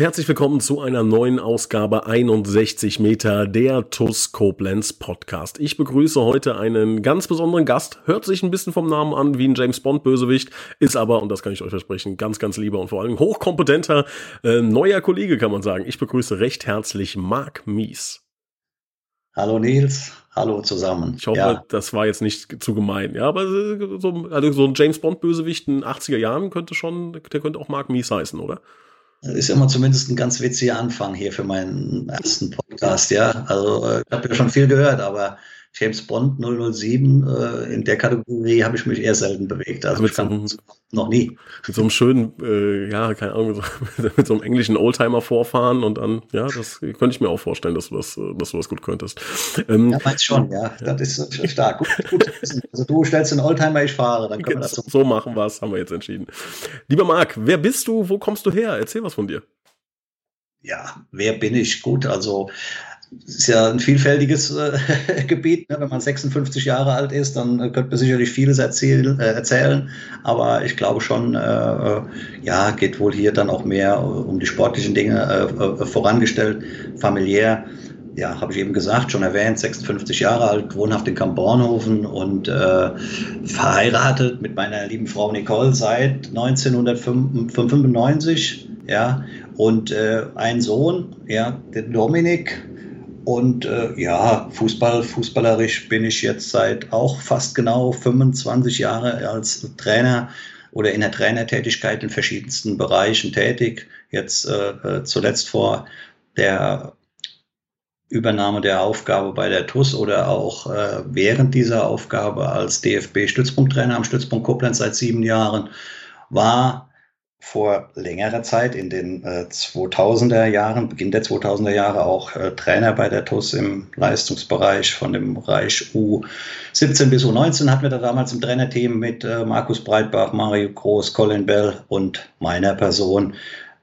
Und herzlich willkommen zu einer neuen Ausgabe 61 Meter der TUS Koblenz Podcast. Ich begrüße heute einen ganz besonderen Gast. Hört sich ein bisschen vom Namen an wie ein James Bond Bösewicht, ist aber, und das kann ich euch versprechen, ganz, ganz lieber und vor allem hochkompetenter äh, neuer Kollege, kann man sagen. Ich begrüße recht herzlich Marc Mies. Hallo Nils, hallo zusammen. Ich hoffe, ja. das war jetzt nicht zu gemein. Ja, aber so, also so ein James Bond Bösewicht in den 80er Jahren könnte schon, der könnte auch Marc Mies heißen, oder? Ist immer zumindest ein ganz witziger Anfang hier für meinen ersten Podcast, ja. Also äh, ich habe ja schon viel gehört, aber James Bond 007, äh, in der Kategorie habe ich mich eher selten bewegt. Also mit so einem, noch nie. Mit so einem schönen, äh, ja, keine Ahnung, mit so einem englischen Oldtimer vorfahren und dann, ja, das könnte ich mir auch vorstellen, dass du das, dass du das gut könntest. Ähm, ja, meinst schon, ja, das ist stark. Gut, gut. Also du stellst den Oldtimer, ich fahre, dann können wir das so. So machen wir es, haben wir jetzt entschieden. Lieber Marc, wer bist du, wo kommst du her? Erzähl was von dir. Ja, wer bin ich? Gut, also ist ja ein vielfältiges äh, Gebiet. Ne? Wenn man 56 Jahre alt ist, dann äh, könnte man sicherlich vieles erzählen, äh, erzählen. Aber ich glaube schon, äh, äh ja, geht wohl hier dann auch mehr äh, um die sportlichen Dinge vorangestellt, familiär. Ja, habe ich eben gesagt, schon erwähnt, 56 Jahre alt, wohnhaft in Kamp-Bornhofen und verheiratet mit meiner lieben Frau Nicole seit 1995. Ja, und ein Sohn, ja, der Dominik, und äh, ja, Fußball, fußballerisch bin ich jetzt seit auch fast genau 25 Jahre als Trainer oder in der Trainertätigkeit in verschiedensten Bereichen tätig. Jetzt äh, äh zuletzt vor der Übernahme der Aufgabe bei der TUS oder auch äh, während dieser Aufgabe als DFB-Stützpunkttrainer am Stützpunkt Koblenz seit sieben Jahren war vor längerer Zeit in den äh, 2000er Jahren, Beginn der 2000er Jahre auch äh, Trainer bei der TUS im Leistungsbereich von dem Bereich U17 bis U19 hatten wir da damals im Trainerteam mit äh, Markus Breitbach, Mario Groß, Colin Bell und meiner Person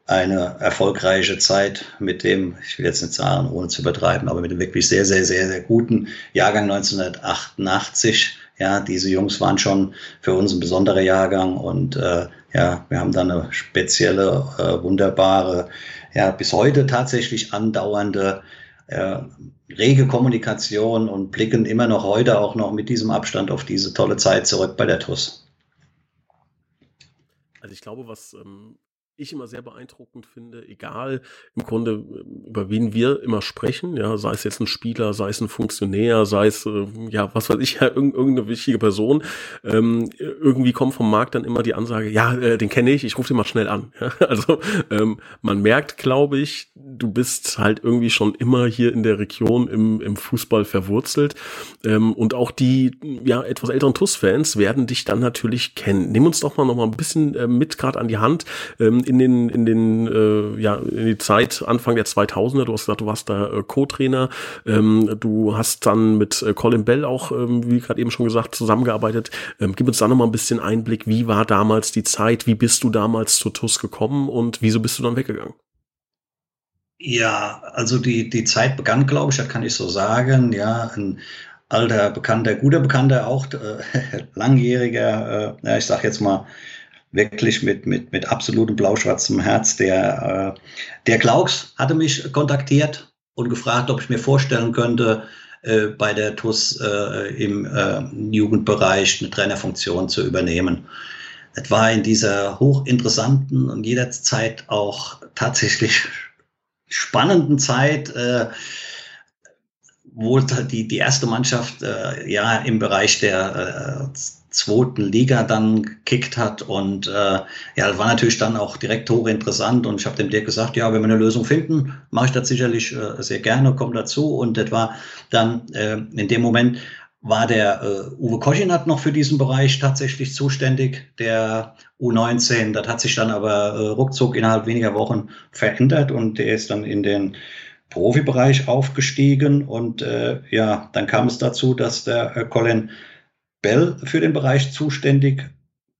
eine erfolgreiche Zeit mit dem, ich will jetzt nicht sagen, ohne zu übertreiben, aber mit dem wirklich sehr, sehr, sehr, sehr guten Jahrgang 1988 ja, diese Jungs waren schon für uns ein besonderer Jahrgang und äh, ja, wir haben da eine spezielle, äh, wunderbare, ja, bis heute tatsächlich andauernde äh, rege Kommunikation und blicken immer noch heute auch noch mit diesem Abstand auf diese tolle Zeit zurück bei der TUS. Also ich glaube, was ähm, ich immer sehr beeindruckend finde, egal im Grunde, äh, über wen wir immer sprechen, ja, sei es jetzt ein Spieler, sei es ein Funktionär, sei es, äh, ja, was weiß ich, ja, irgendeine wichtige Person, ähm, irgendwie kommt vom Markt dann immer die Ansage, ja, äh, den kenne ich, ich rufe den mal schnell an. Ja, also ähm, man merkt, glaube ich, du bist halt irgendwie schon immer hier in der Region im, im Fußball verwurzelt ähm, und auch die, ja, etwas älteren TUS-Fans werden dich dann natürlich kennen. Nimm uns doch mal noch mal ein bisschen äh, mit gerade an die Hand. Ähm, in den, in den, äh, ja, in die Zeit Anfang der 2000er. Du hast gesagt, du warst da äh, Co-Trainer. Ähm, du hast dann mit äh, Colin Bell auch, ähm, wie gerade eben schon gesagt, zusammengearbeitet. Ähm, gib uns da noch mal ein bisschen Einblick. Wie war damals die Zeit? Wie bist du damals zu TUS gekommen und wieso bist du dann weggegangen? Ja, also die, die Zeit begann, glaube ich, das kann ich so sagen. Ja, ein alter Bekannter, guter Bekannter, auch äh, langjähriger, äh, ja, ich sag jetzt mal, wirklich mit, mit, mit absolutem blau-schwarzem Herz. Der, äh, der Klauks hatte mich kontaktiert und gefragt, ob ich mir vorstellen könnte, äh, bei der TUS äh, im äh, Jugendbereich eine Trainerfunktion zu übernehmen. Es war in dieser hochinteressanten und jederzeit auch tatsächlich spannenden Zeit, wo die, die erste Mannschaft äh, ja im Bereich der äh, zweiten Liga dann gekickt hat. Und äh, ja, das war natürlich dann auch direkt hochinteressant. Und ich habe dem Dirk gesagt, ja, wenn wir eine Lösung finden, mache ich das sicherlich äh, sehr gerne, komme dazu. Und das war dann äh, in dem Moment war der äh, Uwe Koschin hat noch für diesen Bereich tatsächlich zuständig, der U19. Das hat sich dann aber äh, ruckzuck innerhalb weniger Wochen verändert und der ist dann in den Profibereich aufgestiegen und äh, ja, dann kam es dazu, dass der äh, Colin Bell für den Bereich zuständig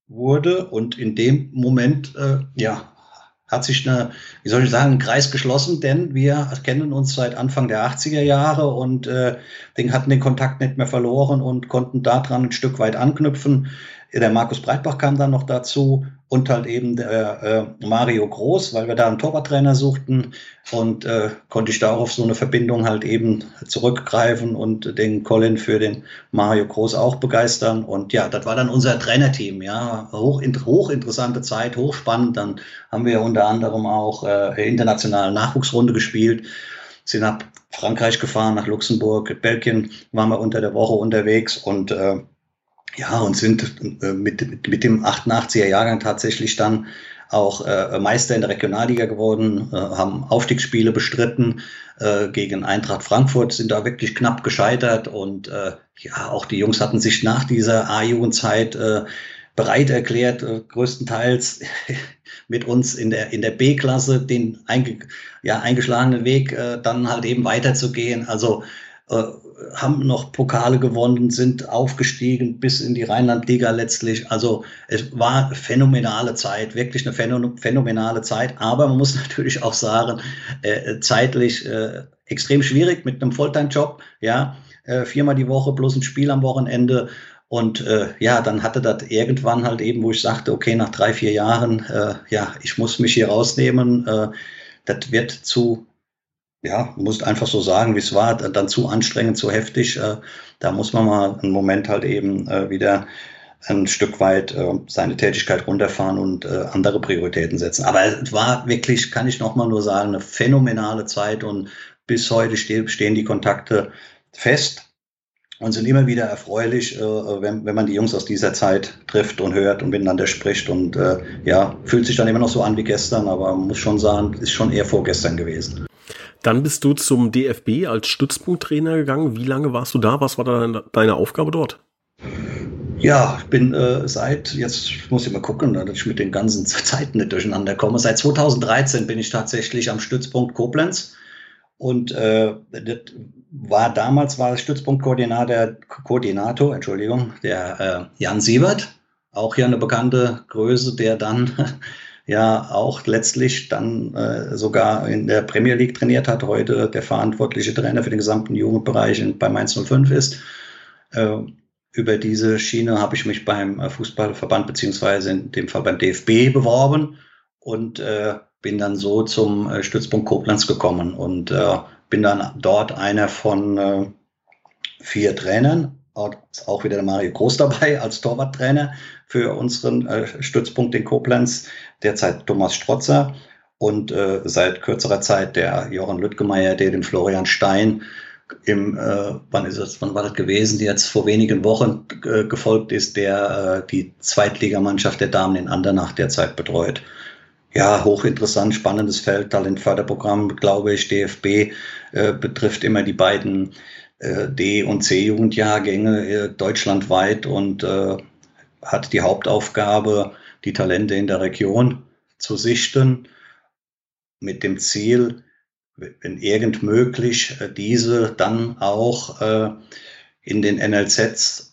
wurde. Und in dem Moment, äh, ja, hat sich eine, wie soll ich sagen, ein Kreis geschlossen, denn wir kennen uns seit Anfang der 80er Jahre und äh, den hatten den Kontakt nicht mehr verloren und konnten daran ein Stück weit anknüpfen. Der Markus Breitbach kam dann noch dazu und halt eben der äh, Mario Groß, weil wir da einen Torwarttrainer suchten und äh, konnte ich da auch auf so eine Verbindung halt eben zurückgreifen und den Colin für den Mario Groß auch begeistern. Und ja, das war dann unser Trainerteam, ja, hoch, hochinteressante Zeit, hochspannend, dann haben wir unter anderem auch äh, internationale Nachwuchsrunde gespielt, sind nach Frankreich gefahren, nach Luxemburg, Belgien waren wir unter der Woche unterwegs und äh, ja, und sind äh, mit, mit dem 88er Jahrgang tatsächlich dann auch äh, Meister in der Regionalliga geworden, äh, haben Aufstiegsspiele bestritten äh, gegen Eintracht Frankfurt, sind da wirklich knapp gescheitert und äh, ja, auch die Jungs hatten sich nach dieser A-Jugendzeit äh, bereit erklärt, äh, größtenteils mit uns in der, in der B-Klasse den einge, ja, eingeschlagenen Weg äh, dann halt eben weiterzugehen. Also äh, haben noch Pokale gewonnen, sind aufgestiegen bis in die Rheinland-Liga letztlich. Also es war phänomenale Zeit, wirklich eine phänomenale Zeit. Aber man muss natürlich auch sagen, äh, zeitlich äh, extrem schwierig mit einem Volltime-Job. Ja, äh, viermal die Woche plus ein Spiel am Wochenende. Und äh, ja, dann hatte das irgendwann halt eben, wo ich sagte, okay, nach drei, vier Jahren, äh, ja, ich muss mich hier rausnehmen. Äh, das wird zu ja, muss einfach so sagen, wie es war, dann zu anstrengend, zu heftig. Äh, da muss man mal einen Moment halt eben äh, wieder ein Stück weit äh, seine Tätigkeit runterfahren und andere Prioritäten setzen. Aber es war wirklich, kann ich nochmal nur sagen, eine phänomenale Zeit und bis heute stehen die Kontakte fest und sind immer wieder erfreulich, wenn, wenn man die Jungs aus dieser Zeit trifft und hört und miteinander spricht und ja, fühlt sich dann immer noch so an wie gestern, aber man muss schon sagen, ist schon eher vorgestern gewesen. Dann bist du zum DFB als Stützpunkttrainer gegangen. Wie lange warst du da? Was war da deine Aufgabe dort? Ja, ich bin äh, seit, jetzt muss ich mal gucken, dass ich mit den ganzen Zeiten nicht durcheinander komme. Seit 2013 bin ich tatsächlich am Stützpunkt Koblenz. Und äh, das war damals war Stützpunktkoordinator, Koordinator, Entschuldigung, der äh, Jan Siebert, auch hier eine bekannte Größe, der dann ja auch letztlich dann äh, sogar in der Premier League trainiert hat, heute der verantwortliche Trainer für den gesamten Jugendbereich bei Mainz 05 ist. Äh, über diese Schiene habe ich mich beim äh, Fußballverband beziehungsweise in dem Fall beim DFB beworben und äh, bin dann so zum äh, Stützpunkt Koblenz gekommen und äh, bin dann dort einer von vier Trainern auch wieder der Mario Groß dabei als Torwarttrainer für unseren äh, Stützpunkt in Koblenz, derzeit Thomas Strotzer und äh, seit kürzerer Zeit der Jochen Lüttgemeier, der dem Florian Stein im, äh, wann ist es, wann war das gewesen, die jetzt vor wenigen Wochen äh, gefolgt ist, der äh, die Zweitligamannschaft der Damen in Andernach derzeit betreut. Ja, hochinteressant, spannendes Feld, Talentförderprogramm, glaube ich, DFB äh, betrifft immer die beiden D- und C-Jugendjahrgänge äh, deutschlandweit und äh, hat die Hauptaufgabe, die Talente in der Region zu sichten, mit dem Ziel, wenn irgend möglich, diese dann auch in den NLZs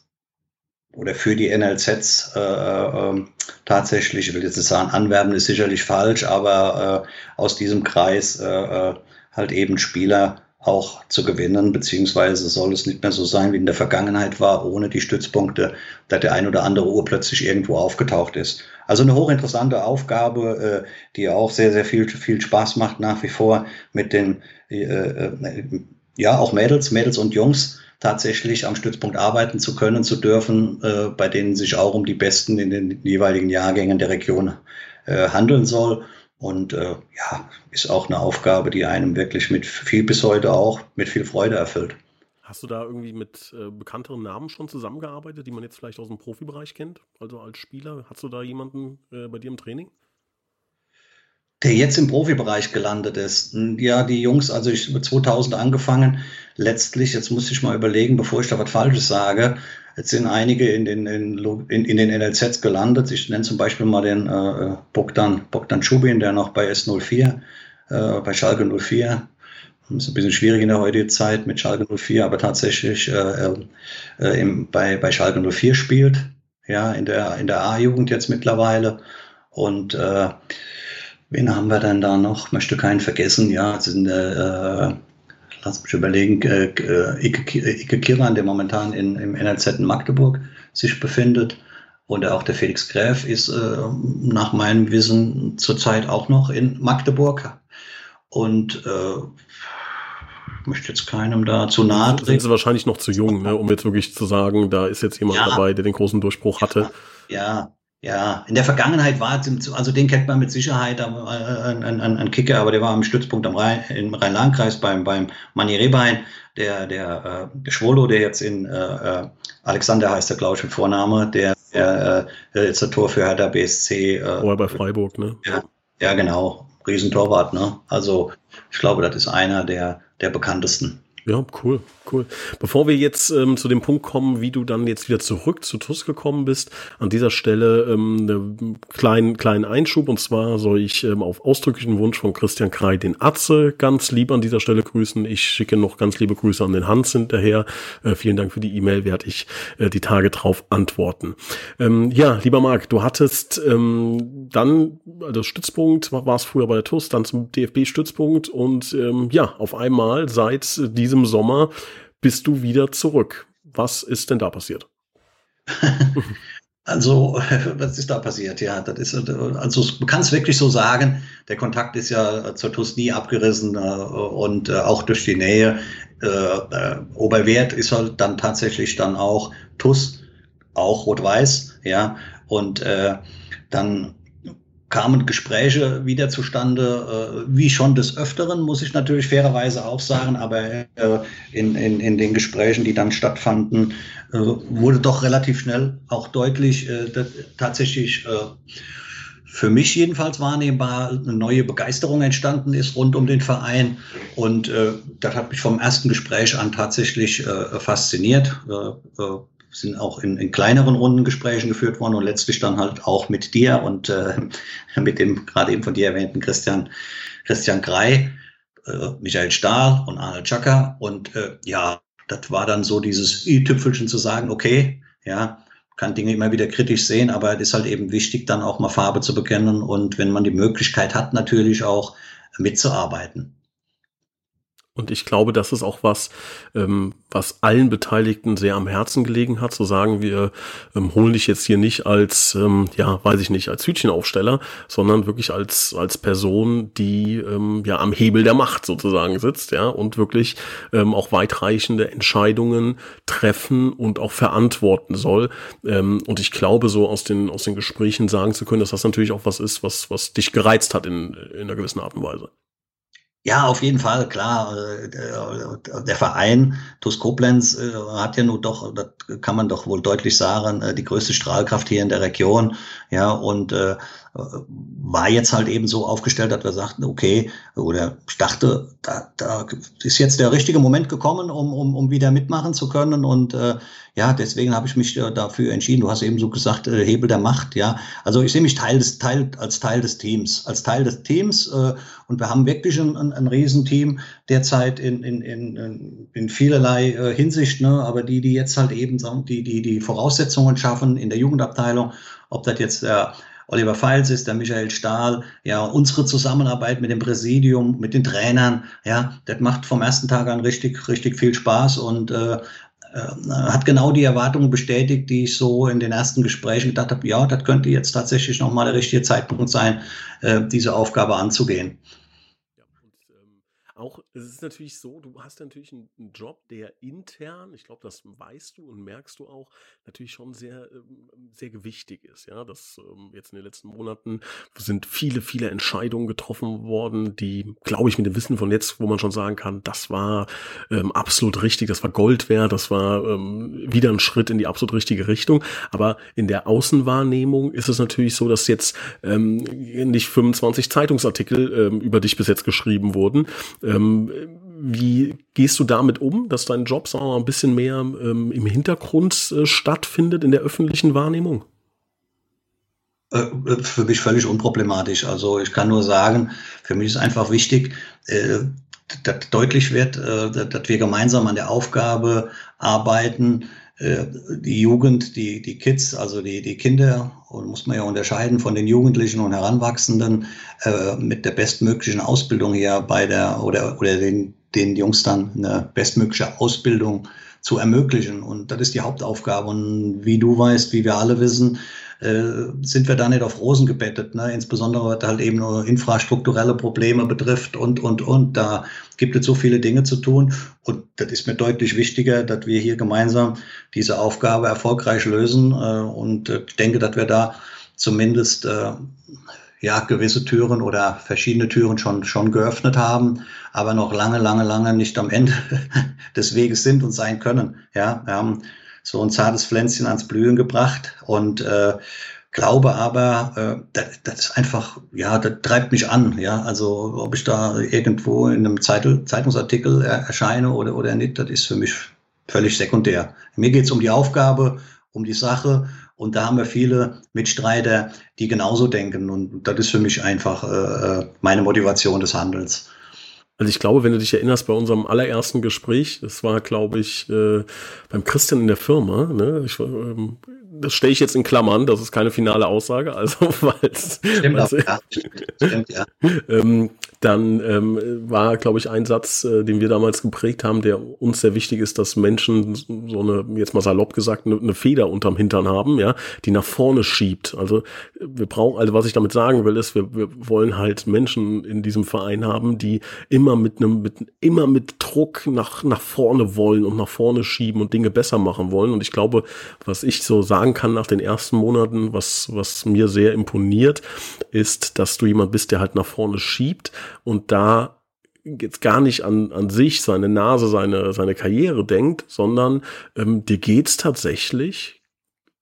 oder für die NLZs äh, äh, tatsächlich, ich will jetzt nicht sagen, anwerben ist sicherlich falsch, aber äh, aus diesem Kreis halt eben Spieler auch zu gewinnen, beziehungsweise soll es nicht mehr so sein, wie in der Vergangenheit war, ohne die Stützpunkte, dass der ein oder andere Uhr plötzlich irgendwo aufgetaucht ist. Also eine hochinteressante Aufgabe, äh, die auch sehr, sehr viel, viel Spaß macht nach wie vor mit den, äh, äh, ja, auch Mädels, Mädels und Jungs tatsächlich am Stützpunkt arbeiten zu können, zu dürfen, bei denen sich auch um die Besten in den jeweiligen Jahrgängen der Region handeln soll. Und äh, ja, ist auch eine Aufgabe, die einem wirklich mit viel bis heute auch mit viel Freude erfüllt. Hast du da irgendwie mit äh, bekannteren Namen schon zusammengearbeitet, die man jetzt vielleicht aus dem Profibereich kennt? Also als Spieler, hast du da jemanden äh, bei dir im Training? Der jetzt im Profibereich gelandet ist. Ja, die Jungs, also ich 2000 angefangen, letztlich, jetzt muss ich mal überlegen, bevor ich da was Falsches sage, Jetzt sind einige in den, in, in, den NLZs gelandet. Ich nenne zum Beispiel mal den äh, Bogdan, Bogdan Schubin, der noch bei S04, äh, bei Schalke 04 ist ein bisschen schwierig in der heutigen Zeit mit Schalke 04, aber tatsächlich äh, äh, im, bei, bei Schalke 04 spielt, ja, in der, in der A-Jugend jetzt mittlerweile. Und äh, wen haben wir denn da noch? Möchte keinen vergessen, ja, sind lass mich überlegen, äh, äh Ike, Ike Kiran, der momentan in, im NLZ in Magdeburg sich befindet. Und auch der Felix Gräf ist äh, nach meinem Wissen zurzeit auch noch in Magdeburg. Und äh, ich möchte jetzt keinem da zu nahe treten. Sind sie wahrscheinlich noch zu jung, ne, um jetzt wirklich zu sagen, da ist jetzt jemand ja. dabei, der den großen Durchbruch hatte. Ja, ja, in der Vergangenheit war es, also den kennt man mit Sicherheit, äh, ein, ein, ein Kicker, aber der war im Stützpunkt am Rhein, im Rhein-Lahn-Kreis beim, beim Manni Rehbein, der, der, äh, Schwolo, der jetzt in äh, äh, Alexander heißt der, glaube ich, mit Vorname, der, der äh, jetzt der Tor für Hertha BSC. Äh, Vorher bei Freiburg, ne? Ja, ja, genau. Riesentorwart, ne? Also ich glaube, das ist einer der, der bekanntesten. Ja, cool, cool. Bevor wir jetzt ähm, zu dem Punkt kommen, wie du dann jetzt wieder zurück zu TUS gekommen bist, an dieser Stelle ähm, einen kleinen, kleinen Einschub. Und zwar soll ich ähm, auf ausdrücklichen Wunsch von Christian Krei den Atze ganz lieb an dieser Stelle grüßen. Ich schicke noch ganz liebe Grüße an den Hans hinterher. Äh, vielen Dank für die E-Mail, werde ich äh, die Tage drauf antworten. Ähm, ja, lieber Marc, du hattest ähm, dann, also Stützpunkt war es früher bei der TUS, dann zum DFB-Stützpunkt und ähm, ja, auf einmal seit diesem diesem Sommer bist du wieder zurück. Was ist denn da passiert? Also, was ist da passiert? Ja, das ist, also, man kann es wirklich so sagen. Der Kontakt ist ja zur TUS nie abgerissen äh, und äh, auch durch die Nähe. Äh, Oberwert ist halt dann tatsächlich dann auch TUS, auch Rot-Weiß, ja. Und äh, dann kamen Gespräche wieder zustande, äh, wie schon des Öfteren, muss ich natürlich fairerweise auch sagen, aber äh, in, in, in den Gesprächen, die dann stattfanden, äh, wurde doch relativ schnell auch deutlich, tatsächlich für mich jedenfalls wahrnehmbar eine neue Begeisterung entstanden ist rund um den Verein. Und äh, das hat mich vom ersten Gespräch an tatsächlich äh, fasziniert. Äh sind auch in, in kleineren Runden Gesprächen geführt worden und letztlich dann halt auch mit dir und äh, mit dem gerade eben von dir erwähnten Christian, Christian Grey, äh, Michael Stahl und Arnold Chaka. Und äh, ja, das war dann so dieses i-Tüpfelchen zu sagen, okay, ja, kann Dinge immer wieder kritisch sehen, aber es ist halt eben wichtig, dann auch mal Farbe zu bekennen und wenn man die Möglichkeit hat, natürlich auch mitzuarbeiten. Und ich glaube, das ist auch was, ähm, was allen Beteiligten sehr am Herzen gelegen hat, zu sagen, wir ähm, holen dich jetzt hier nicht als, ähm, ja, weiß ich nicht, als Hütchenaufsteller, sondern wirklich als, als Person, die ähm, ja am Hebel der Macht sozusagen sitzt, ja, und wirklich ähm, auch weitreichende Entscheidungen treffen und auch verantworten soll. Ähm, und ich glaube, so aus den, aus den Gesprächen sagen zu können, dass das natürlich auch was ist, was, was dich gereizt hat in, in einer gewissen Art und Weise. Ja, auf jeden Fall, klar. Äh, der Verein TuS Koblenz äh, hat ja nun doch, das kann man doch wohl deutlich sagen, äh, die größte Strahlkraft hier in der Region. Ja, und war jetzt halt eben so aufgestellt, dass wir sagten, okay, oder ich dachte, da, da ist jetzt der richtige Moment gekommen, um, um, um wieder mitmachen zu können. Und äh, ja, deswegen habe ich mich dafür entschieden. Du hast eben so gesagt, äh, Hebel der Macht, ja. Also ich sehe mich Teil des, Teil, als Teil des Teams, als Teil des Teams. Äh, und wir haben wirklich ein, ein, ein Riesenteam derzeit in, in, in, in vielerlei äh, Hinsicht, ne? aber die, die jetzt halt eben die, die, die Voraussetzungen schaffen in der Jugendabteilung, ob das jetzt der äh, Oliver Feils ist, der Michael Stahl, ja, unsere Zusammenarbeit mit dem Präsidium, mit den Trainern, ja, das macht vom ersten Tag an richtig, richtig viel Spaß und äh, äh, hat genau die Erwartungen bestätigt, die ich so in den ersten Gesprächen gedacht habe, ja, das könnte jetzt tatsächlich nochmal der richtige Zeitpunkt sein, äh, diese Aufgabe anzugehen es ist natürlich so, du hast natürlich einen, Job, der intern, ich glaube, das weißt du und merkst du auch, natürlich schon sehr, ähm, sehr gewichtig ist. Ja, das ähm, jetzt in den letzten Monaten sind viele, viele Entscheidungen getroffen worden, die, glaube ich, mit dem Wissen von jetzt, wo man schon sagen kann, das war ähm, absolut richtig, das war Gold wert, das war ähm, wieder ein Schritt in die absolut richtige Richtung. Aber in der Außenwahrnehmung ist es natürlich so, dass jetzt ähm, nicht 25 Zeitungsartikel ähm, über dich bis jetzt geschrieben wurden ähm, wie gehst du damit um, dass dein Job sagen wir mal, ein bisschen mehr ähm, im Hintergrund äh, stattfindet in der öffentlichen Wahrnehmung? Äh, für mich völlig unproblematisch. Also ich kann nur sagen, für mich ist einfach wichtig, äh, dass deutlich wird, äh, dass wir gemeinsam an der Aufgabe arbeiten, äh, die Jugend, die, die Kids, also die, die Kinder, und muss man ja unterscheiden von den Jugendlichen und Heranwachsenden, äh, mit der bestmöglichen Ausbildung hier bei der, oder, oder den, den Jungs dann eine bestmögliche Ausbildung zu ermöglichen. Und das ist die Hauptaufgabe. Und wie du weißt, wie wir alle wissen, äh, sind wir da nicht auf Rosen gebettet. Ne? Insbesondere, was halt eben nur infrastrukturelle Probleme betrifft und, und, und. Da gibt es so viele Dinge zu tun. Und das ist mir deutlich wichtiger, dass wir hier gemeinsam diese Aufgabe erfolgreich lösen. Äh, und äh, ich denke, dass wir da zumindest ja, gewisse Türen oder verschiedene Türen schon, schon geöffnet haben, aber noch lange, lange, lange nicht am Ende des Weges sind und sein können. Ja, wir haben so ein zartes Pflänzchen ans Blühen gebracht und äh, glaube aber, äh, das, das ist einfach, ja, das treibt mich an, ja, also ob ich da irgendwo in einem Zeitung, Zeitungsartikel erscheine oder, oder nicht, das ist für mich völlig sekundär. Mir geht es um die Aufgabe, um die Sache und da haben wir viele Mitstreiter, die genauso denken und das ist für mich einfach äh, äh meine Motivation des Handels. Also ich glaube, wenn du dich erinnerst, bei unserem allerersten Gespräch, das war, glaube ich, äh, beim Christian in der Firma, ne? Ich, ähm, das stelle ich jetzt in Klammern, das ist keine finale Aussage, also weil Stimmt, auch, ja. Stimmt, ja. ähm, dann ähm, war, glaube ich, ein Satz, äh, den wir damals geprägt haben, der uns sehr wichtig ist, dass Menschen so eine, jetzt mal salopp gesagt, eine, eine Feder unterm Hintern haben, ja, die nach vorne schiebt. Also wir brauchen, also was ich damit sagen will, ist, wir, wir wollen halt Menschen in diesem Verein haben, die immer mit einem, mit, immer mit Druck nach, nach vorne wollen und nach vorne schieben und Dinge besser machen wollen. Und ich glaube, was ich so sagen kann nach den ersten Monaten, was, was mir sehr imponiert, ist, dass du jemand bist, der halt nach vorne schiebt und da jetzt gar nicht an, an sich, seine Nase, seine, seine Karriere denkt, sondern ähm, dir geht's tatsächlich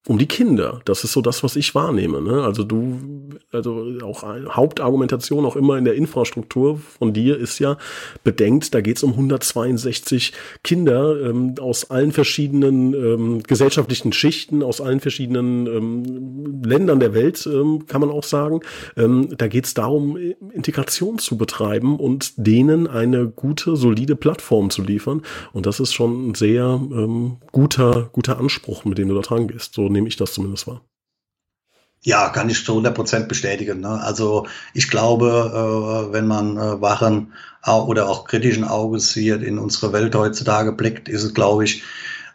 um die Kinder. Das ist so das, was ich wahrnehme. Ne? Also du, also auch Hauptargumentation auch immer in der Infrastruktur von dir ist ja bedenkt, da geht es um 162 Kinder ähm, aus allen verschiedenen ähm, gesellschaftlichen Schichten, aus allen verschiedenen ähm, Ländern der Welt, ähm, kann man auch sagen. Ähm, da geht es darum, Integration zu betreiben und denen eine gute, solide Plattform zu liefern. Und das ist schon ein sehr ähm, guter, guter Anspruch, mit dem du da dran gehst. So nehme ich das zumindest wahr. Ja, kann ich zu 100 Prozent bestätigen. Ne? Also ich glaube, äh, wenn man äh, wachen oder auch kritischen Auges hier in unsere Welt heutzutage blickt, ist es, glaube ich,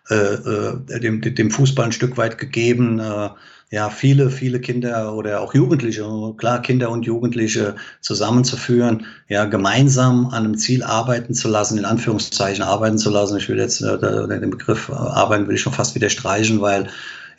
äh, äh dem, dem Fußball ein Stück weit gegeben, äh, ja, viele, viele Kinder oder auch Jugendliche, klar, Kinder und Jugendliche zusammenzuführen, ja, gemeinsam an einem Ziel arbeiten zu lassen, in Anführungszeichen arbeiten zu lassen. Ich will jetzt äh, den Begriff arbeiten will ich schon fast wieder streichen, weil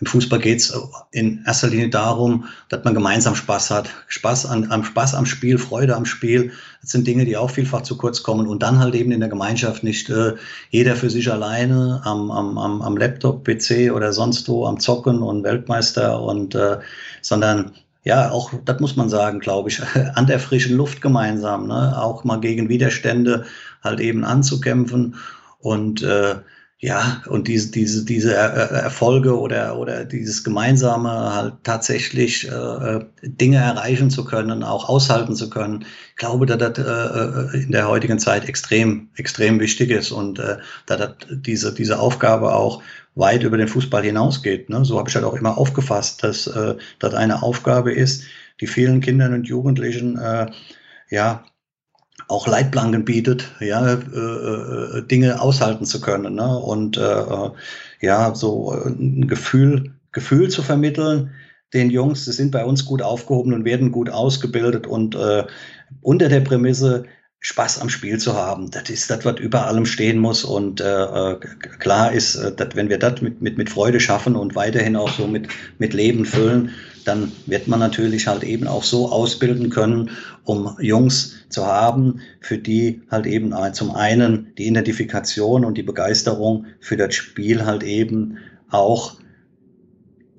im Fußball geht es in erster Linie darum, dass man gemeinsam Spaß hat. Spaß an, am Spaß am Spiel, Freude am Spiel. Das sind Dinge, die auch vielfach zu kurz kommen. Und dann halt eben in der Gemeinschaft nicht äh, jeder für sich alleine am, am, am, am Laptop, PC oder sonst wo am Zocken und Weltmeister und äh, sondern ja, auch das muss man sagen, glaube ich, an der frischen Luft gemeinsam, ne? auch mal gegen Widerstände halt eben anzukämpfen und äh, ja, und diese, diese, diese Erfolge oder, oder dieses Gemeinsame halt tatsächlich äh, äh, Dinge erreichen zu können, auch aushalten zu können, ich glaube, dass das äh, in der heutigen Zeit extrem, extrem wichtig ist und äh, dass das diese, diese Aufgabe auch weit über den Fußball hinausgeht. Ne? So habe ich halt auch immer aufgefasst, dass äh, das eine Aufgabe ist, die vielen Kindern und Jugendlichen äh, ja auch Leitplanken bietet, ja, äh, äh, Dinge aushalten zu können ne? und äh, ja, so ein Gefühl, Gefühl zu vermitteln, den Jungs, sie sind bei uns gut aufgehoben und werden gut ausgebildet und äh, unter der Prämisse, Spaß am Spiel zu haben. Das ist das, was über allem stehen muss. Und äh, äh klar ist, dass wenn wir das mit, mit, mit Freude schaffen und weiterhin auch so mit, mit Leben füllen, dann wird man natürlich halt eben auch so ausbilden können, um Jungs zu haben, für die halt eben zum einen die Identifikation und die Begeisterung für das Spiel halt eben auch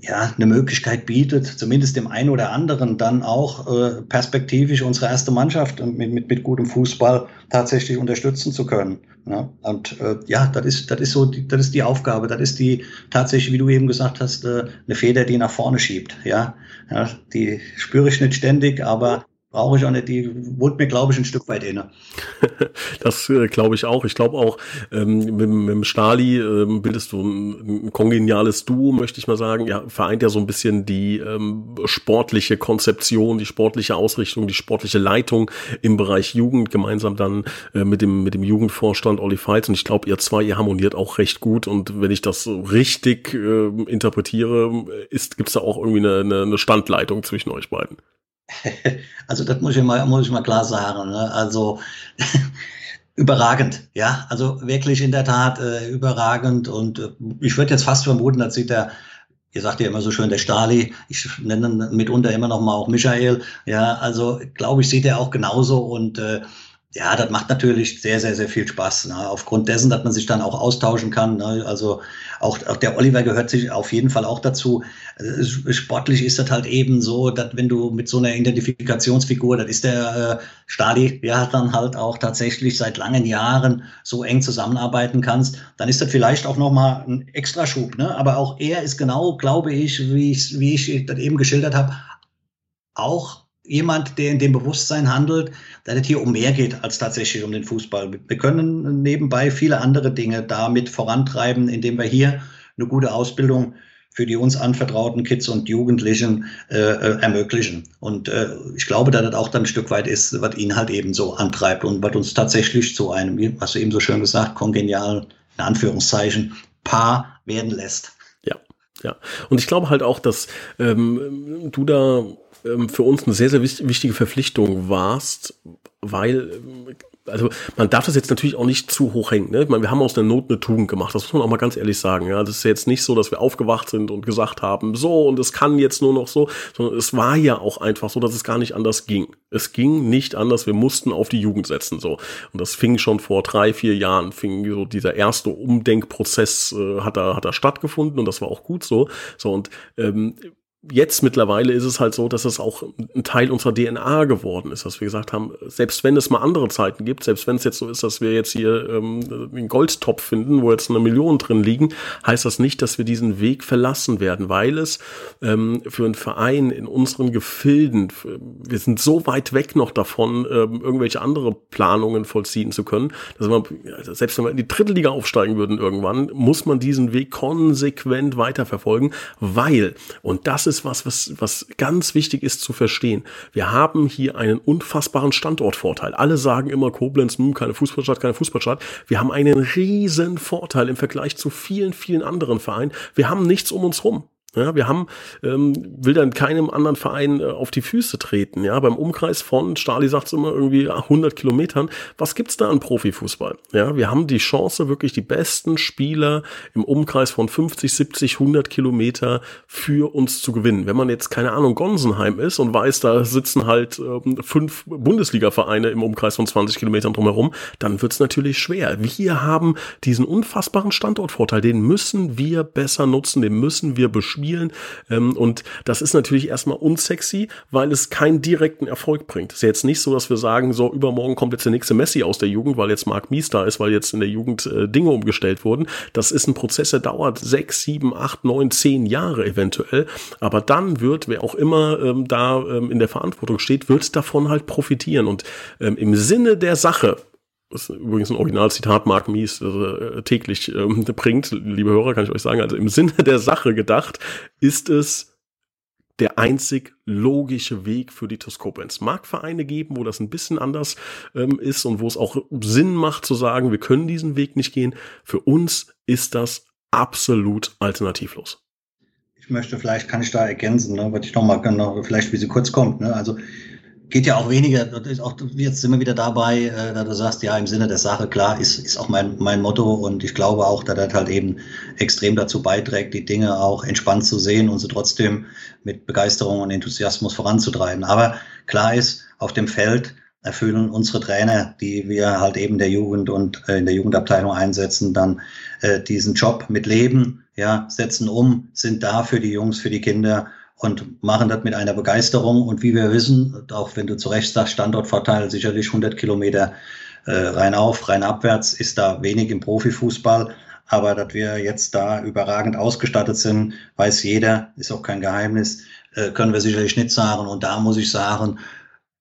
ja, eine Möglichkeit bietet, zumindest dem einen oder anderen dann auch äh, perspektivisch unsere erste Mannschaft mit, mit, mit gutem Fußball tatsächlich unterstützen zu können. Ja, und äh, ja, das ist, das ist so, die, das ist die Aufgabe, das ist die tatsächlich, wie du eben gesagt hast, äh, eine Feder, die nach vorne schiebt. Ja, ja die spüre ich nicht ständig, aber brauche ich auch nicht, die wohnt mir, glaube ich, ein Stück weit inne. das äh, glaube ich auch. Ich glaube auch, ähm, mit, mit dem Stali ähm, bildest du ein, ein kongeniales Duo, möchte ich mal sagen. Ja, vereint ja so ein bisschen die ähm, sportliche Konzeption, die sportliche Ausrichtung, die sportliche Leitung im Bereich Jugend, gemeinsam dann äh, mit dem mit dem Jugendvorstand Olli Feitz. Und ich glaube, ihr zwei, ihr harmoniert auch recht gut. Und wenn ich das richtig äh, interpretiere, ist gibt's da auch irgendwie eine, eine Standleitung zwischen euch beiden. Also das muss ich mal, muss ich mal klar sagen. Ne? Also überragend, ja. Also wirklich in der Tat äh, überragend. Und äh, ich würde jetzt fast vermuten, dass sieht der, ihr sagt ja immer so schön, der Stali, ich nenne mitunter immer noch mal auch Michael. Ja, also glaube ich, sieht er auch genauso. Und äh, ja, das macht natürlich sehr, sehr, sehr viel Spaß. Ne? Aufgrund dessen, dass man sich dann auch austauschen kann. Ne? Also auch, auch der Oliver gehört sich auf jeden Fall auch dazu. Äh, sportlich ist das halt eben so, dass wenn du mit so einer Identifikationsfigur, das ist der äh, Stadi, ja, dann halt auch tatsächlich seit langen Jahren so eng zusammenarbeiten kannst, dann ist das vielleicht auch nochmal ein Extraschub. Ne? Aber auch er ist genau, glaube ich, wie ich, wie ich das eben geschildert habe, auch jemand, der in dem Bewusstsein handelt, dass es hier um mehr geht als tatsächlich um den Fußball. Wir können nebenbei viele andere Dinge damit vorantreiben, indem wir hier eine gute Ausbildung für die uns anvertrauten Kids und Jugendlichen äh, äh, ermöglichen. Und äh, ich glaube, dass das auch dann ein Stück weit ist, was ihn halt eben so antreibt und was uns tatsächlich zu einem, was du eben so schön gesagt, kongenialen, in Anführungszeichen, Paar werden lässt. Ja, ja. Und ich glaube halt auch, dass ähm, du da ähm, für uns eine sehr, sehr wichtige Verpflichtung warst, weil ähm, also man darf das jetzt natürlich auch nicht zu hoch hängen. Ne? Ich meine, wir haben aus der Not eine Tugend gemacht. Das muss man auch mal ganz ehrlich sagen. Ja, das ist jetzt nicht so, dass wir aufgewacht sind und gesagt haben, so und es kann jetzt nur noch so, sondern es war ja auch einfach so, dass es gar nicht anders ging. Es ging nicht anders. Wir mussten auf die Jugend setzen so. Und das fing schon vor drei, vier Jahren. Fing so dieser erste Umdenkprozess äh, hat da hat da stattgefunden und das war auch gut so. So und ähm, jetzt mittlerweile ist es halt so, dass es auch ein Teil unserer DNA geworden ist, dass wir gesagt haben, selbst wenn es mal andere Zeiten gibt, selbst wenn es jetzt so ist, dass wir jetzt hier ähm, einen Goldtopf finden, wo jetzt eine Million drin liegen, heißt das nicht, dass wir diesen Weg verlassen werden, weil es ähm, für einen Verein in unseren Gefilden, wir sind so weit weg noch davon, ähm, irgendwelche andere Planungen vollziehen zu können, dass man, selbst wenn wir in die dritte Liga aufsteigen würden irgendwann, muss man diesen Weg konsequent weiterverfolgen, weil, und das ist was, was, was ganz wichtig ist zu verstehen. Wir haben hier einen unfassbaren Standortvorteil. Alle sagen immer Koblenz, hm, keine Fußballstadt, keine Fußballstadt. Wir haben einen riesen Vorteil im Vergleich zu vielen, vielen anderen Vereinen. Wir haben nichts um uns rum. Ja, wir haben, ähm, will dann keinem anderen Verein äh, auf die Füße treten. Ja, beim Umkreis von, Stali sagt es immer irgendwie 100 Kilometern. Was gibt's da an Profifußball? Ja, wir haben die Chance, wirklich die besten Spieler im Umkreis von 50, 70, 100 Kilometer für uns zu gewinnen. Wenn man jetzt, keine Ahnung, Gonsenheim ist und weiß, da sitzen halt ähm, fünf Bundesliga-Vereine im Umkreis von 20 Kilometern drumherum, dann wird's natürlich schwer. Wir haben diesen unfassbaren Standortvorteil, den müssen wir besser nutzen, den müssen wir beschweren spielen. Ähm, und das ist natürlich erstmal unsexy, weil es keinen direkten Erfolg bringt. Es ist jetzt nicht so, dass wir sagen, so übermorgen kommt jetzt der nächste Messi aus der Jugend, weil jetzt Marc Mies da ist, weil jetzt in der Jugend äh, Dinge umgestellt wurden. Das ist ein Prozess, der dauert sechs, sieben, acht, neun, zehn Jahre eventuell. Aber dann wird, wer auch immer ähm, da ähm, in der Verantwortung steht, wird davon halt profitieren. Und ähm, im Sinne der Sache das ist übrigens ein Originalzitat Mark Mies äh, täglich ähm, bringt, liebe Hörer, kann ich euch sagen, also im Sinne der Sache gedacht, ist es der einzig logische Weg für die Toskope. Es mag Vereine geben, wo das ein bisschen anders ähm, ist und wo es auch Sinn macht zu sagen, wir können diesen Weg nicht gehen. Für uns ist das absolut alternativlos. Ich möchte, vielleicht kann ich da ergänzen, ne, was ich noch mal genau, vielleicht wie sie kurz kommt. Ne? Also geht ja auch weniger, auch jetzt sind wir wieder dabei, äh, da du sagst, ja, im Sinne der Sache, klar, ist, ist auch mein, mein Motto und ich glaube auch, dass das halt eben extrem dazu beiträgt, die Dinge auch entspannt zu sehen und sie trotzdem mit Begeisterung und Enthusiasmus voranzutreiben. Aber klar ist, auf dem Feld erfüllen unsere Trainer, die wir halt eben der Jugend und äh, in der Jugendabteilung einsetzen, dann äh, diesen Job mit Leben, ja, setzen um, sind da für die Jungs, für die Kinder und machen das mit einer Begeisterung. Und wie wir wissen, auch wenn du zu Recht sagst, Standortvorteil, sicherlich 100 Kilometer äh, rein auf, rein abwärts, ist da wenig im Profifußball. Aber dass wir jetzt da überragend ausgestattet sind, weiß jeder, ist auch kein Geheimnis, äh, können wir sicherlich nicht sagen. Und da muss ich sagen,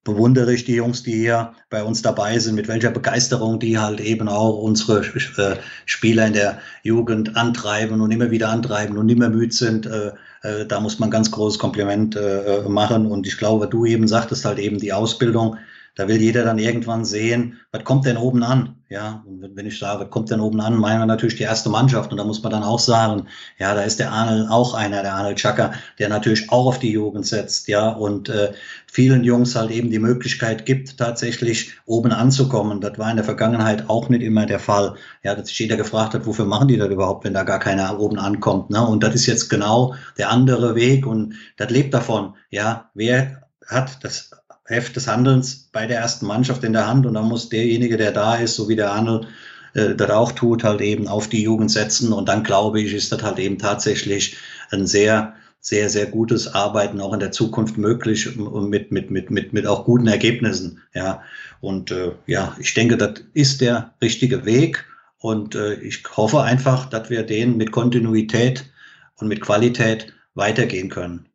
bewundere ich die Jungs, die hier bei uns dabei sind, mit welcher Begeisterung die halt eben auch unsere äh, Spieler in der Jugend antreiben und immer wieder antreiben und immer müde sind. Äh, da muss man ganz großes Kompliment äh, äh, machen. Und ich glaube, du eben sagtest halt eben die Ausbildung da will jeder dann irgendwann sehen, was kommt denn oben an? Ja, und wenn ich sage, was kommt denn oben an, meinen wir natürlich die erste Mannschaft. Und da muss man dann auch sagen, ja, da ist der Arnold auch einer, der Arnold Chaka, der natürlich auch auf die Jugend setzt, ja, und äh, vielen Jungs halt eben die Möglichkeit gibt, tatsächlich oben anzukommen. Das war in der Vergangenheit auch nicht immer der Fall. Ja, dass sich jeder gefragt hat, wofür machen die das überhaupt, wenn da gar keiner oben ankommt. Ne? Und das ist jetzt genau der andere Weg und das lebt davon. Ja, wer hat das Heft des Handelns bei der ersten Mannschaft in der Hand und dann muss derjenige, der da ist, so wie der Handel äh, das auch tut, halt eben auf die Jugend setzen und dann glaube ich, ist das halt eben tatsächlich ein sehr, sehr, sehr gutes Arbeiten auch in der Zukunft möglich und mit, mit, mit, mit, mit auch guten Ergebnissen. Ja, und äh, ja, ich denke, das ist der richtige Weg und äh, ich hoffe einfach, dass wir den mit Kontinuität und mit Qualität weitergehen können.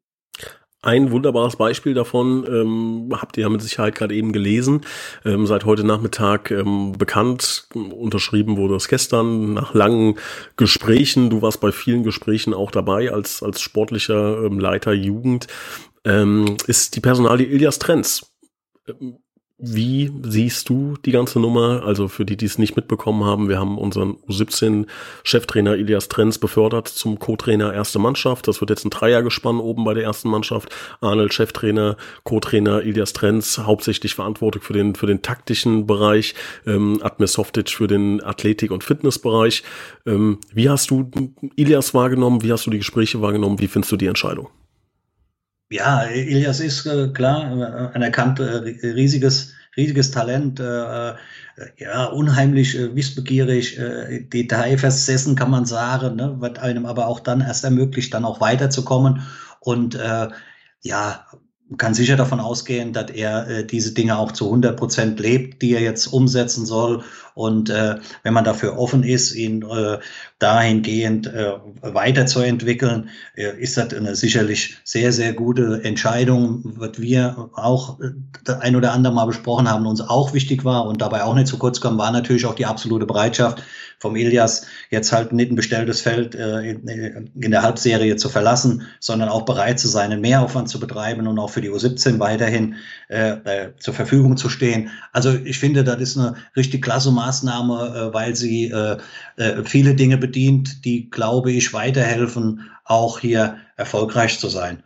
Ein wunderbares Beispiel davon ähm, habt ihr ja mit Sicherheit gerade eben gelesen. Ähm, seit heute Nachmittag ähm, bekannt. Unterschrieben wurde es gestern nach langen Gesprächen. Du warst bei vielen Gesprächen auch dabei als, als sportlicher ähm, Leiter Jugend. Ähm, ist die Personalie Ilias Trenz. Wie siehst du die ganze Nummer? Also für die, die es nicht mitbekommen haben, wir haben unseren U17-Cheftrainer Ilias Trenz befördert zum Co-Trainer erste Mannschaft. Das wird jetzt ein Dreiergespann oben bei der ersten Mannschaft. Arnold Cheftrainer, Co-Trainer Ilias Trenz, hauptsächlich verantwortlich für den, für den taktischen Bereich, ähm, Admir Softic für den Athletik- und Fitnessbereich. Ähm, wie hast du Ilias wahrgenommen? Wie hast du die Gespräche wahrgenommen? Wie findest du die Entscheidung? Ja, Ilias ist äh, klar äh, anerkannt, äh, riesiges, riesiges Talent, äh, äh, ja, unheimlich äh, wissbegierig, detailversessen kann man sagen, ne, was einem aber auch dann erst ermöglicht, dann auch weiterzukommen und ja, kann sicher davon ausgehen, dass er äh, diese Dinge auch zu 100 Prozent lebt, die er jetzt umsetzen soll. Und äh, wenn man dafür offen ist, ihn äh, dahingehend äh, weiterzuentwickeln, äh, ist das eine sicherlich sehr, sehr gute Entscheidung, was wir auch äh, ein oder andere Mal besprochen haben, uns auch wichtig war und dabei auch nicht zu kurz kommen, war natürlich auch die absolute Bereitschaft vom Ilias, jetzt halt nicht ein bestelltes Feld äh, in, in der Halbserie zu verlassen, sondern auch bereit zu sein, einen Mehraufwand zu betreiben und auch für die U17 weiterhin äh, äh, zur Verfügung zu stehen. Also ich finde, das ist eine richtig klasse Maßnahme, äh, weil sie äh, äh, viele Dinge bedient, die, glaube ich, weiterhelfen, auch hier erfolgreich zu sein.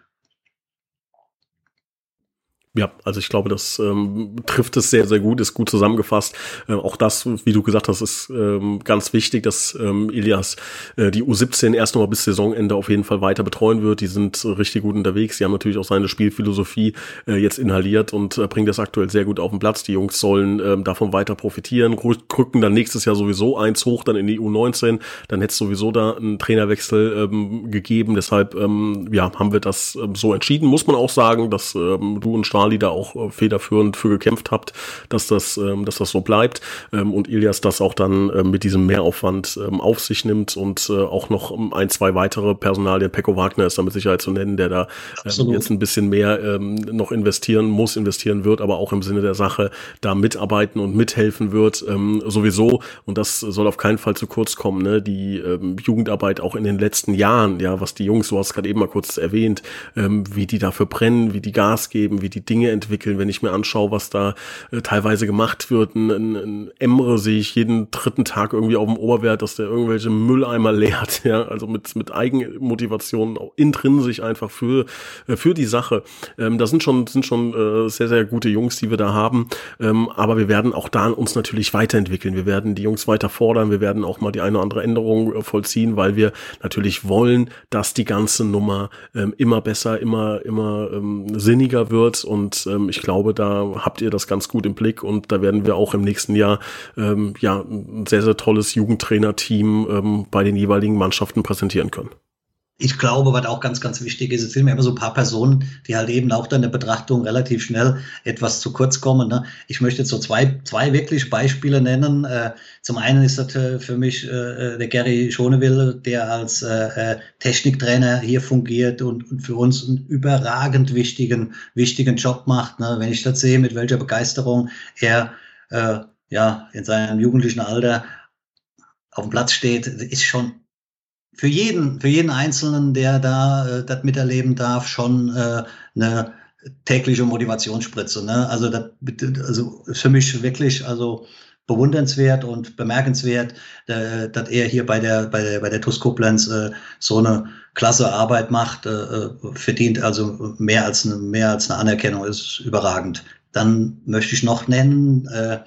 Ja, also ich glaube, das ähm, trifft es sehr, sehr gut, ist gut zusammengefasst. Äh, auch das, wie du gesagt hast, ist ähm, ganz wichtig, dass ähm, Ilias äh, die U17 erst nochmal bis Saisonende auf jeden Fall weiter betreuen wird. Die sind richtig gut unterwegs. Die haben natürlich auch seine Spielphilosophie äh, jetzt inhaliert und äh, bringt das aktuell sehr gut auf den Platz. Die Jungs sollen ähm, davon weiter profitieren, rücken dann nächstes Jahr sowieso eins hoch, dann in die U19. Dann hätte es sowieso da einen Trainerwechsel ähm, gegeben. Deshalb ähm, ja, haben wir das ähm, so entschieden. Muss man auch sagen, dass ähm, du und Stahl Mali da auch äh, federführend für gekämpft habt, dass das, ähm, dass das so bleibt ähm, und Ilias das auch dann äh, mit diesem Mehraufwand ähm, auf sich nimmt und äh, auch noch ein, zwei weitere Personalien, Pecco Wagner ist da mit Sicherheit zu nennen, der da ähm, jetzt ein bisschen mehr noch investieren muss, investieren wird, aber auch im Sinne der Sache da mitarbeiten und mithelfen wird, sowieso und das soll auf keinen Fall zu kurz kommen, ne? die Jugendarbeit auch in den letzten Jahren, ja, was die Jungs, du hast gerade eben mal kurz erwähnt, wie die dafür brennen, wie die Gas geben, wie die Dinge entwickeln, wenn ich mir anschaue, was da äh, teilweise gemacht wird. Ein, ein, ein Emre sehe ich jeden dritten Tag irgendwie auf dem Oberwert, dass der irgendwelche Mülleimer leert, ja, also mit, mit Eigenmotivation, intrinsisch einfach für, äh, für die Sache. Ähm, das sind schon, sind schon äh, sehr, sehr gute Jungs, die wir da haben. Ähm, aber wir werden auch da uns natürlich weiterentwickeln. Wir werden die Jungs weiter fordern. Wir werden auch mal die eine oder andere Änderung äh, vollziehen, weil wir natürlich wollen, dass die ganze Nummer ähm, immer besser, immer, immer ähm, sinniger wird und und ähm, ich glaube, da habt ihr das ganz gut im Blick und da werden wir auch im nächsten Jahr ähm, ja ein sehr, sehr tolles Jugendtrainerteam ähm, bei den jeweiligen Mannschaften präsentieren können. Ich glaube, was auch ganz, ganz wichtig ist, es sind immer so ein paar Personen, die halt eben auch dann der Betrachtung relativ schnell etwas zu kurz kommen. Ne? Ich möchte jetzt so zwei, zwei wirklich Beispiele nennen. Äh, zum einen ist das äh, für mich äh, der Gary Schonewille, der als äh, äh, Techniktrainer hier fungiert und, und, für uns einen überragend wichtigen, wichtigen Job macht. Ne? Wenn ich das sehe, mit welcher Begeisterung er äh, ja in seinem jugendlichen Alter auf dem Platz steht, ist schon für jeden, für jeden Einzelnen, der da äh, das miterleben darf, schon äh, eine tägliche Motivationsspritze. Ne? Also, das, also für mich wirklich also bewundernswert und bemerkenswert, äh, dass er hier bei der bei der, bei der TUS Koblenz äh, so eine klasse Arbeit macht, äh, äh verdient also mehr als eine, mehr als eine Anerkennung, ist überragend. Dann möchte ich noch nennen äh,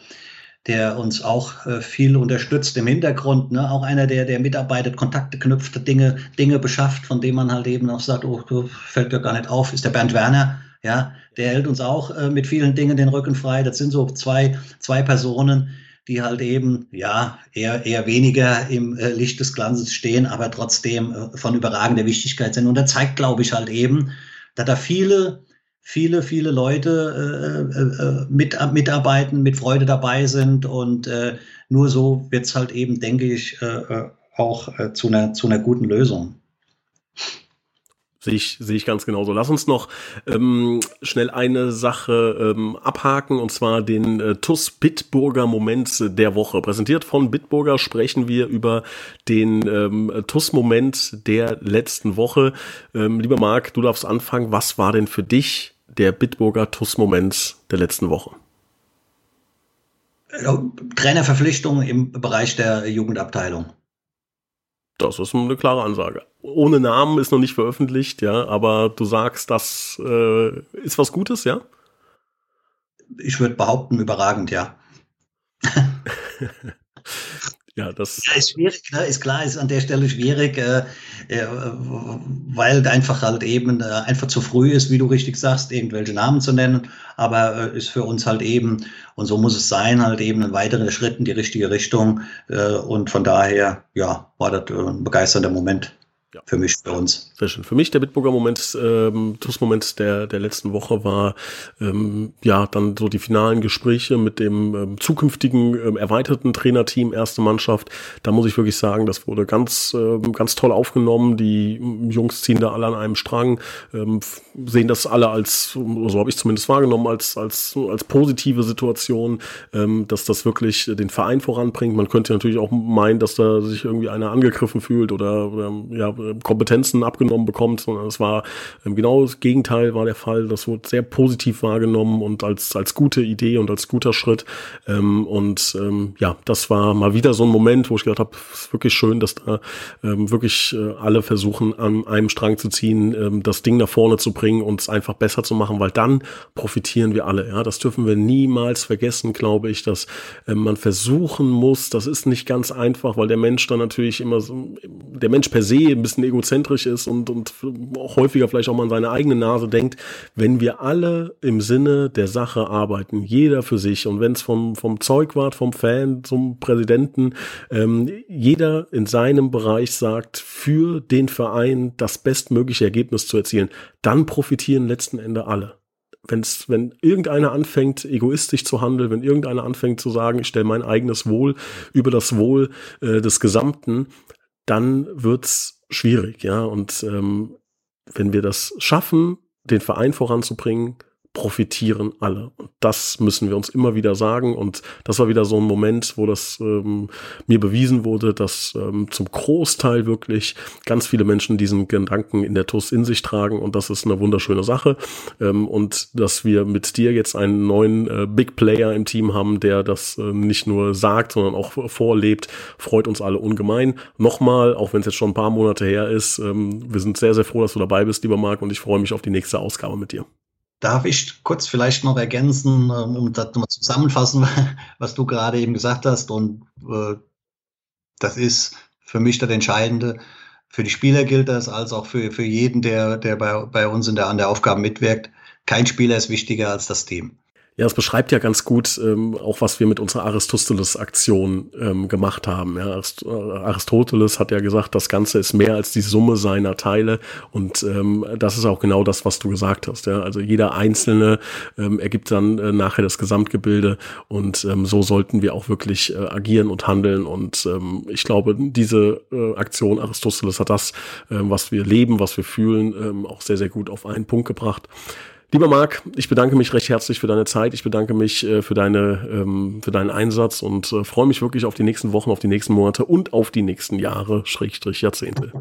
der uns auch äh, viel unterstützt im Hintergrund, ne? auch einer, der, der mitarbeitet, Kontakte knüpft, Dinge, Dinge beschafft, von dem man halt eben auch sagt, oh, fällt mir gar nicht auf, ist der Bernd Werner, ja, der hält uns auch äh, mit vielen Dingen den Rücken frei. Das sind so zwei, zwei Personen, die halt eben, ja, eher, eher weniger im äh, Licht des Glanzes stehen, aber trotzdem äh, von überragender Wichtigkeit sind. Und er zeigt, glaube ich, halt eben, dass da viele viele, viele Leute äh, äh, äh, mit, mitarbeiten, mit Freude dabei sind und äh, nur so wird es halt eben, denke ich, äh, auch zu, einer, zu einer guten Lösung. Sehe ich, sehe ich ganz genauso. Lass uns noch ähm, schnell eine Sache ähm, abhaken und zwar den äh, TUS Bitburger Moment der Woche. Präsentiert von Bitburger sprechen wir über den ähm, TUS Moment der letzten Woche. Ähm, lieber Marc, du darfst anfangen. Was war denn für dich der Bitburger TUS Moment der letzten Woche? Trainerverpflichtung im Bereich der Jugendabteilung. Das ist eine klare Ansage. Ohne Namen ist noch nicht veröffentlicht, ja, aber du sagst, das äh, ist was Gutes, ja? Ich würde behaupten, überragend, ja. Ja, das ja, ist schwierig, ne? ist klar, ist an der Stelle schwierig, äh, äh, weil einfach halt eben äh, einfach zu früh ist, wie du richtig sagst, irgendwelche Namen zu nennen, aber äh, ist für uns halt eben, und so muss es sein, halt eben ein weiterer Schritt in die richtige Richtung äh, und von daher, ja, war das ein begeisternder Moment ja. für mich, für uns. Sehr schön. Für mich der Bitburger Moment, ähm, TUS-Moment der, der letzten Woche war ähm, ja dann so die finalen Gespräche mit dem ähm, zukünftigen ähm, erweiterten Trainerteam erste Mannschaft. Da muss ich wirklich sagen, das wurde ganz, ähm, ganz toll aufgenommen. Die Jungs ziehen da alle an einem Strang, ähm, sehen das alle als, so habe ich zumindest wahrgenommen, als, als, als positive Situation, ähm, dass das wirklich den Verein voranbringt. Man könnte natürlich auch meinen, dass da sich irgendwie einer angegriffen fühlt oder, oder ja, Kompetenzen abgenommen bekommt, sondern es war ähm, genau das Gegenteil war der Fall. Das wurde sehr positiv wahrgenommen und als, als gute Idee und als guter Schritt. Ähm, und ähm, ja, das war mal wieder so ein Moment, wo ich gedacht habe, es ist wirklich schön, dass da wirklich äh, alle versuchen, an einem Strang zu ziehen, das Ding nach vorne zu bringen und es einfach besser zu machen, weil dann profitieren wir alle. Ja, das dürfen wir niemals vergessen, glaube ich, dass äh, man versuchen muss. Das ist nicht ganz einfach, weil der Mensch dann natürlich immer so, der Mensch per se ein bisschen egozentrisch ist und, und häufiger vielleicht auch mal an seine eigene Nase denkt, wenn wir alle im Sinne der Sache arbeiten, jeder für sich und wenn es vom, vom Zeugwart, vom Fan zum Präsidenten, ähm, jeder in seinem Bereich sagt, für den Verein das bestmögliche Ergebnis zu erzielen, dann profitieren letzten Endes alle. Wenn's, wenn irgendeiner anfängt, egoistisch zu handeln, wenn irgendeiner anfängt zu sagen, ich stelle mein eigenes Wohl über das Wohl äh, des Gesamten, dann wird's schwierig, ja. Und ähm, wenn wir das schaffen, den Verein voranzubringen, profitieren alle. Und das müssen wir uns immer wieder sagen. Und das war wieder so ein Moment, wo das ähm, mir bewiesen wurde, dass ähm, zum Großteil wirklich ganz viele Menschen diesen Gedanken in der TUS in sich tragen. Und das ist eine wunderschöne Sache. Ähm, und dass wir mit dir jetzt einen neuen äh, Big Player im Team haben, der das äh, nicht nur sagt, sondern auch vorlebt, freut uns alle ungemein. Nochmal, auch wenn es jetzt schon ein paar Monate her ist, ähm, wir sind sehr, sehr froh, dass du dabei bist, lieber Marc, und ich freue mich auf die nächste Ausgabe mit dir. Darf ich kurz vielleicht noch ergänzen, ähm, um das nochmal zusammenfassen, was du gerade eben gesagt hast? Und äh, das ist für mich das Entscheidende. Für die Spieler gilt das, als auch für, für jeden, der, der bei, bei uns in der, an der Aufgabe mitwirkt. Kein Spieler ist wichtiger als das Team. Ja, es beschreibt ja ganz gut ähm, auch, was wir mit unserer Aristoteles-Aktion ähm, gemacht haben. Ja, Arist Aristoteles hat ja gesagt, das Ganze ist mehr als die Summe seiner Teile und ähm, das ist auch genau das, was du gesagt hast. Ja, also jeder Einzelne ähm, ergibt dann äh, nachher das Gesamtgebilde und ähm, so sollten wir auch wirklich äh, agieren und handeln und ähm, ich glaube, diese äh, Aktion Aristoteles hat das, äh, was wir leben, was wir fühlen, ähm, auch sehr, sehr gut auf einen Punkt gebracht. Lieber Marc, ich bedanke mich recht herzlich für deine Zeit. Ich bedanke mich äh, für, deine, ähm, für deinen Einsatz und äh, freue mich wirklich auf die nächsten Wochen, auf die nächsten Monate und auf die nächsten Jahre, Schrägstrich Jahrzehnte.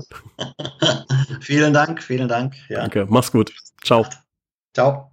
vielen Dank, vielen Dank. Ja. Danke, mach's gut. Ciao. Ciao.